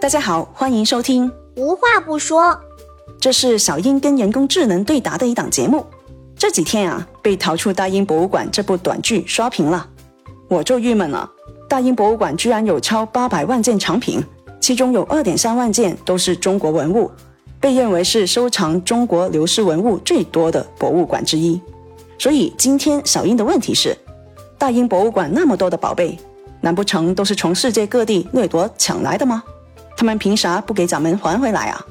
大家好，欢迎收听。无话不说，这是小英跟人工智能对答的一档节目。这几天啊，被《逃出大英博物馆》这部短剧刷屏了，我就郁闷了。大英博物馆居然有超八百万件藏品，其中有二点三万件都是中国文物，被认为是收藏中国流失文物最多的博物馆之一。所以今天小英的问题是：大英博物馆那么多的宝贝，难不成都是从世界各地掠夺抢来的吗？他们凭啥不给咱们还回来啊？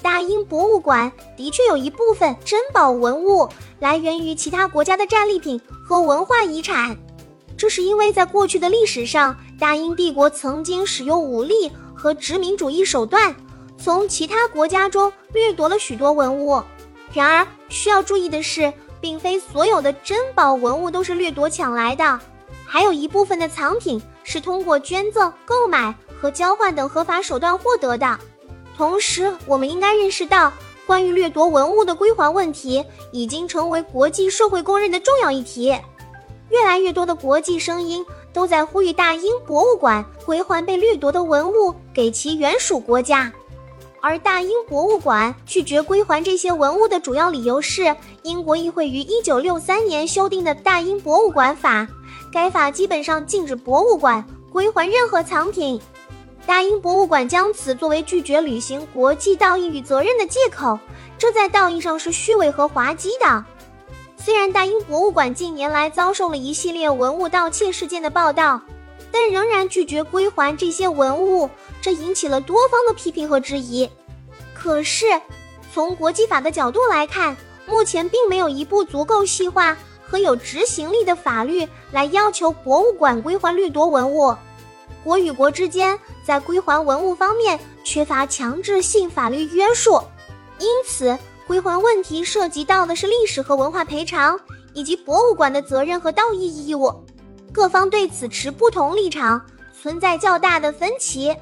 大英博物馆的确有一部分珍宝文物来源于其他国家的战利品和文化遗产，这是因为在过去的历史上，大英帝国曾经使用武力和殖民主义手段，从其他国家中掠夺了许多文物。然而，需要注意的是，并非所有的珍宝文物都是掠夺抢来的，还有一部分的藏品是通过捐赠、购买。和交换等合法手段获得的。同时，我们应该认识到，关于掠夺文物的归还问题已经成为国际社会公认的重要议题。越来越多的国际声音都在呼吁大英博物馆归还被掠夺的文物给其原属国家。而大英博物馆拒绝归还这些文物的主要理由是，英国议会于1963年修订的《大英博物馆法》，该法基本上禁止博物馆归还任何藏品。大英博物馆将此作为拒绝履行国际道义与责任的借口，这在道义上是虚伪和滑稽的。虽然大英博物馆近年来遭受了一系列文物盗窃事件的报道，但仍然拒绝归还这些文物，这引起了多方的批评和质疑。可是，从国际法的角度来看，目前并没有一部足够细化和有执行力的法律来要求博物馆归还掠夺文物。国与国之间在归还文物方面缺乏强制性法律约束，因此归还问题涉及到的是历史和文化赔偿，以及博物馆的责任和道义义务。各方对此持不同立场，存在较大的分歧。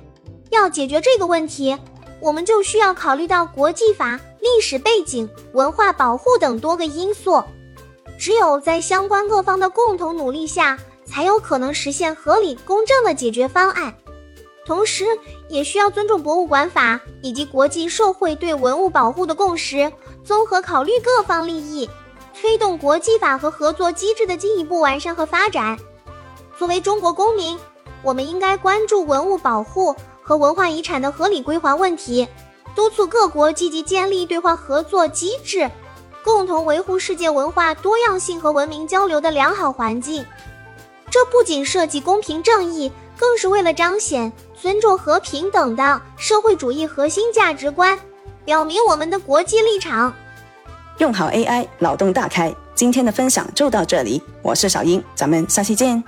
要解决这个问题，我们就需要考虑到国际法、历史背景、文化保护等多个因素。只有在相关各方的共同努力下。才有可能实现合理公正的解决方案，同时也需要尊重博物馆法以及国际社会对文物保护的共识，综合考虑各方利益，推动国际法和合作机制的进一步完善和发展。作为中国公民，我们应该关注文物保护和文化遗产的合理归还问题，督促各国积极建立对话合作机制，共同维护世界文化多样性和文明交流的良好环境。这不仅涉及公平正义，更是为了彰显尊重和平等的社会主义核心价值观，表明我们的国际立场。用好 AI，脑洞大开。今天的分享就到这里，我是小英，咱们下期见。